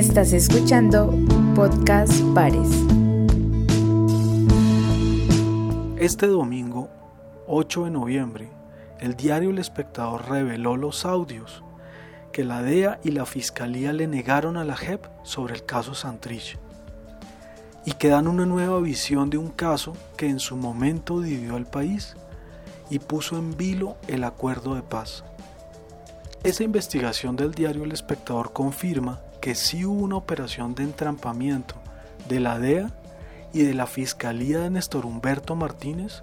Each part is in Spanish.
Estás escuchando Podcast Pares. Este domingo, 8 de noviembre, el diario El Espectador reveló los audios que la DEA y la Fiscalía le negaron a la JEP sobre el caso Santrich y que dan una nueva visión de un caso que en su momento dividió al país y puso en vilo el acuerdo de paz. Esa investigación del diario El Espectador confirma que sí hubo una operación de entrampamiento de la DEA y de la Fiscalía de Néstor Humberto Martínez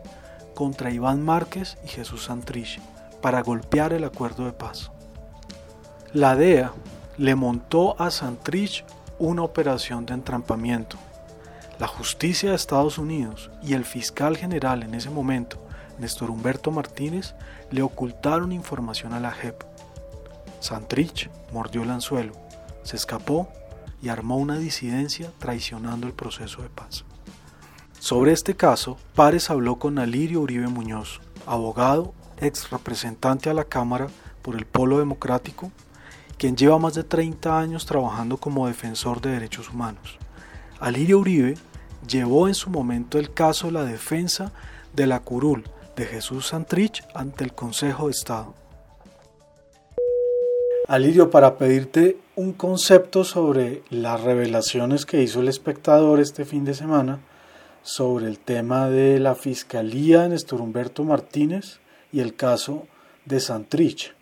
contra Iván Márquez y Jesús Santrich para golpear el acuerdo de paz. La DEA le montó a Santrich una operación de entrampamiento la justicia de Estados Unidos y el fiscal general en ese momento, Néstor Humberto Martínez, le ocultaron información a la JEP. Santrich mordió el anzuelo, se escapó y armó una disidencia traicionando el proceso de paz. Sobre este caso, Párez habló con Alirio Uribe Muñoz, abogado, ex representante a la Cámara por el Polo Democrático, quien lleva más de 30 años trabajando como defensor de derechos humanos. Alirio Uribe llevó en su momento el caso la defensa de la curul de Jesús Santrich ante el Consejo de Estado. Alirio, para pedirte un concepto sobre las revelaciones que hizo el espectador este fin de semana sobre el tema de la Fiscalía de Néstor Humberto Martínez y el caso de Santrich.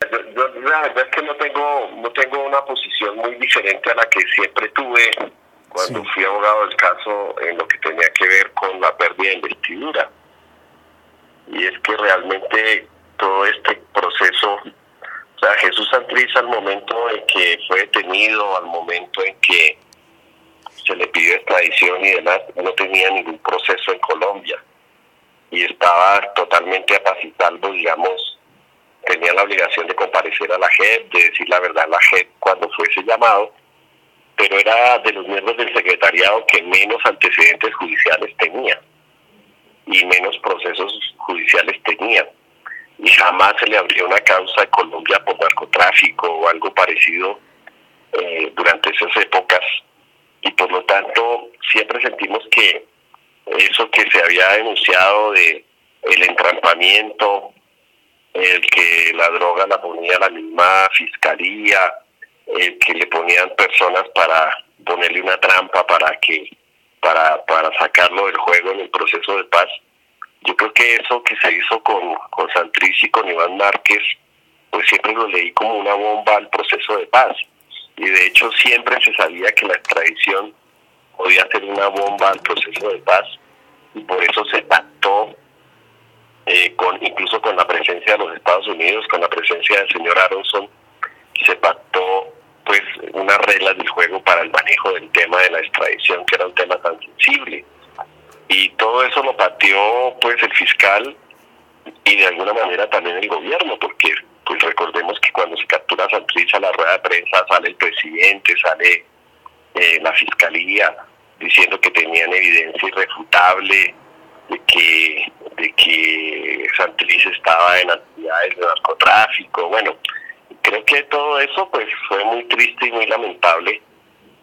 Yo, la verdad es que no tengo, no tengo una posición muy diferente a la que siempre tuve cuando fui abogado del caso en lo que tenía que ver con la pérdida de investidura. Y es que realmente todo este proceso, o sea, Jesús Santriz al momento en que fue detenido, al momento en que se le pidió extradición y demás, no tenía ningún proceso en Colombia. Y estaba totalmente apacitado, digamos, tenía la obligación de comparecer a la JEP, de decir la verdad a la JEP cuando fuese llamado pero era de los miembros del secretariado que menos antecedentes judiciales tenía y menos procesos judiciales tenía. Y jamás se le abrió una causa a Colombia por narcotráfico o algo parecido eh, durante esas épocas. Y por lo tanto, siempre sentimos que eso que se había denunciado de el entrampamiento, el que la droga la ponía la misma fiscalía, eh, que le ponían personas para ponerle una trampa para que para, para sacarlo del juego en el proceso de paz. Yo creo que eso que se hizo con, con Santrich y con Iván Márquez, pues siempre lo leí como una bomba al proceso de paz. Y de hecho siempre se sabía que la extradición podía ser una bomba al proceso de paz y por eso se pactó eh, con incluso con la presencia de los Estados Unidos, con la presencia del señor Aronson, se pactó pues unas reglas del juego para el manejo del tema de la extradición, que era un tema tan sensible. Y todo eso lo pateó pues el fiscal y de alguna manera también el gobierno, porque pues recordemos que cuando se captura a Santrich a la rueda de prensa sale el presidente, sale eh, la fiscalía diciendo que tenían evidencia irrefutable de que de que estaba en actividades de narcotráfico, bueno, creo que todo eso pues fue muy triste y muy lamentable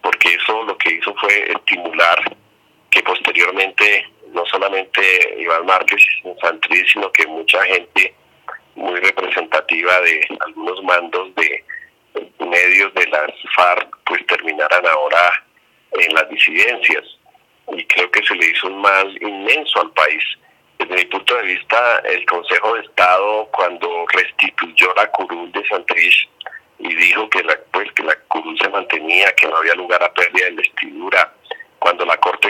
porque eso lo que hizo fue estimular que posteriormente no solamente Iván Márquez y Santrich, sino que mucha gente muy representativa de algunos mandos de medios de las FARC pues terminaran ahora en las disidencias. Y creo que se le hizo un mal inmenso al país. Desde mi punto de vista, el Consejo de Estado, cuando restituyó la curul de Santrich y dijo que la, pues, que la curul se mantenía, que no había lugar a pérdida de investidura, cuando la Corte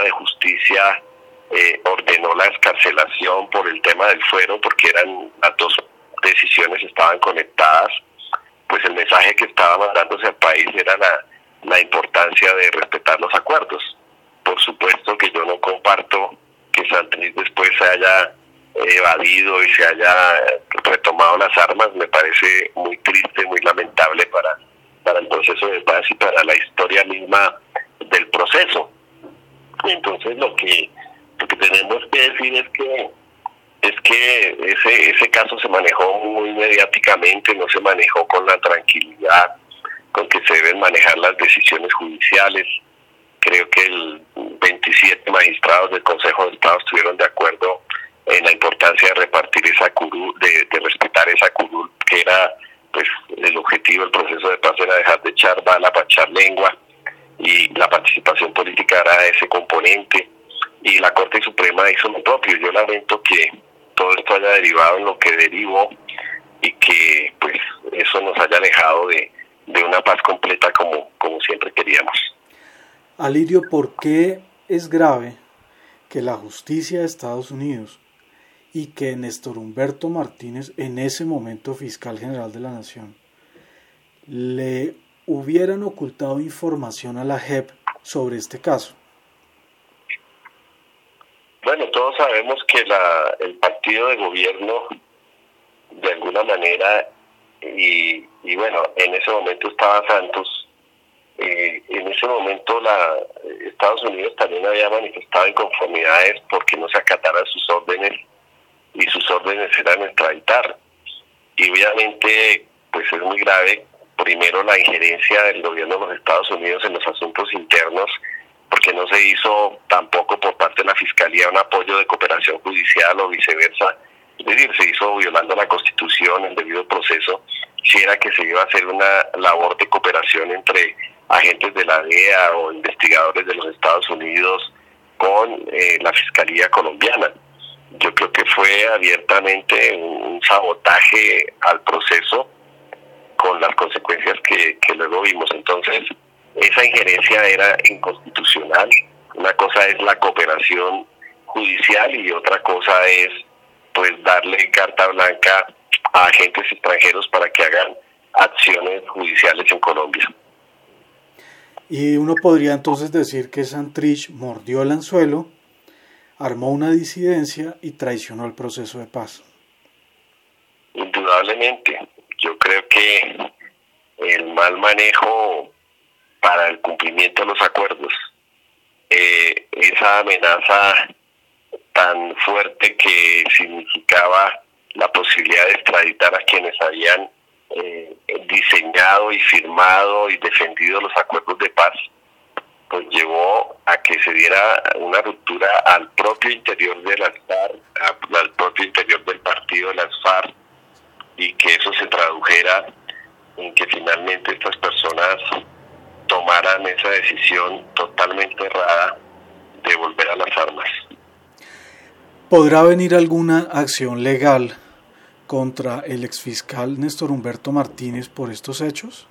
De Justicia eh, ordenó la escarcelación por el tema del fuero, porque eran las dos decisiones estaban conectadas, pues el mensaje que estaba mandándose al país era la, la importancia de respetar los acuerdos. Por supuesto que yo no comparto que Santrich después se haya evadido y se haya retomado las armas me parece muy triste, muy lamentable para, para el proceso de paz y para la historia misma del proceso. Entonces lo que, lo que tenemos que decir es que es que ese, ese caso se manejó muy mediáticamente, no se manejó con la tranquilidad con que se deben manejar las decisiones judiciales. Creo que el 27 magistrados del Consejo de Estado estuvieron de acuerdo en la importancia de repartir esa curul, de, respetar esa curul, que era pues el objetivo del proceso de paz era dejar de echar bala para echar lengua y la participación política era ese componente y la Corte Suprema hizo lo propio. Yo lamento que todo esto haya derivado en lo que derivó y que pues eso nos haya alejado de, una paz completa como, como siempre queríamos. Alirio, ¿por qué es grave que la justicia de Estados Unidos y que Néstor Humberto Martínez, en ese momento fiscal general de la Nación, le hubieran ocultado información a la JEP sobre este caso? Bueno, todos sabemos que la, el partido de gobierno, de alguna manera, y, y bueno, en ese momento estaba Santos, eh, en ese momento la Estados Unidos también había manifestado inconformidades porque no se acataran sus órdenes y sus órdenes eran extraditar. Y obviamente, pues es muy grave, primero la injerencia del gobierno de los Estados Unidos en los asuntos internos porque no se hizo tampoco por parte de la Fiscalía un apoyo de cooperación judicial o viceversa. Es decir, se hizo violando la Constitución en debido proceso, si era que se iba a hacer una labor de cooperación entre agentes de la DEA o investigadores de los Estados Unidos con eh, la Fiscalía colombiana. Yo creo que fue abiertamente un sabotaje al proceso con las consecuencias que, que luego vimos. Entonces, esa injerencia era inconstitucional. Una cosa es la cooperación judicial y otra cosa es pues darle carta blanca a agentes extranjeros para que hagan acciones judiciales en Colombia. Y uno podría entonces decir que Santrich mordió el anzuelo, armó una disidencia y traicionó el proceso de paz. Indudablemente, yo creo que el mal manejo para el cumplimiento de los acuerdos. Eh, esa amenaza tan fuerte que significaba la posibilidad de extraditar a quienes habían eh, diseñado y firmado y defendido los acuerdos de paz, pues llevó a que se diera una ruptura al propio interior de las FARC, al propio interior del partido de las y que eso se tradujera en que finalmente estas personas tomaran esa decisión totalmente errada de volver a las armas. ¿Podrá venir alguna acción legal contra el exfiscal Néstor Humberto Martínez por estos hechos?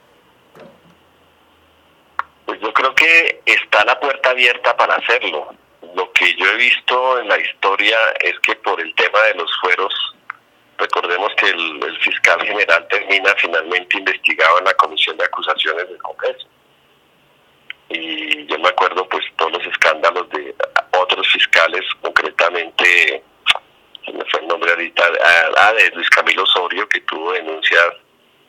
Pues yo creo que está la puerta abierta para hacerlo. Lo que yo he visto en la historia es que por el tema de los fueros, recordemos que el, fiscal general termina finalmente investigado en la Comisión de Acusaciones del Congreso y yo me acuerdo pues todos los escándalos de otros fiscales, concretamente, se me fue el nombre ahorita, ah, de Luis Camilo Osorio, que tuvo denuncias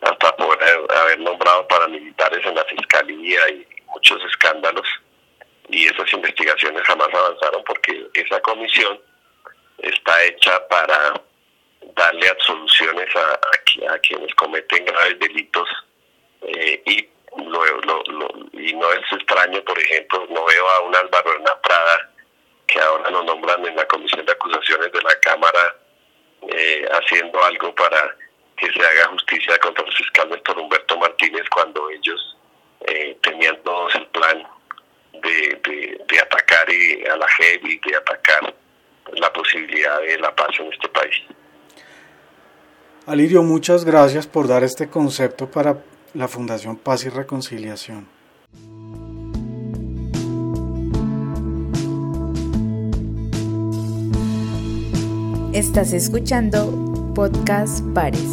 hasta por haber nombrado paramilitares en la fiscalía y muchos escándalos. Y esas investigaciones jamás avanzaron porque esa comisión está hecha para absoluciones a, a, quienes cometen graves delitos eh, y y no es extraño, por ejemplo, no veo a un Álvaro Hernán Prada, que ahora lo nombran en la Comisión de Acusaciones de la Cámara, eh, haciendo algo para que se haga justicia contra el fiscal Néstor Humberto Martínez cuando ellos eh, tenían todos el plan de, de, atacar a la JEP y de atacar la posibilidad de la paz en este. Alirio, muchas gracias por dar este concepto para la Fundación Paz y Reconciliación. Estás escuchando Podcast Pares.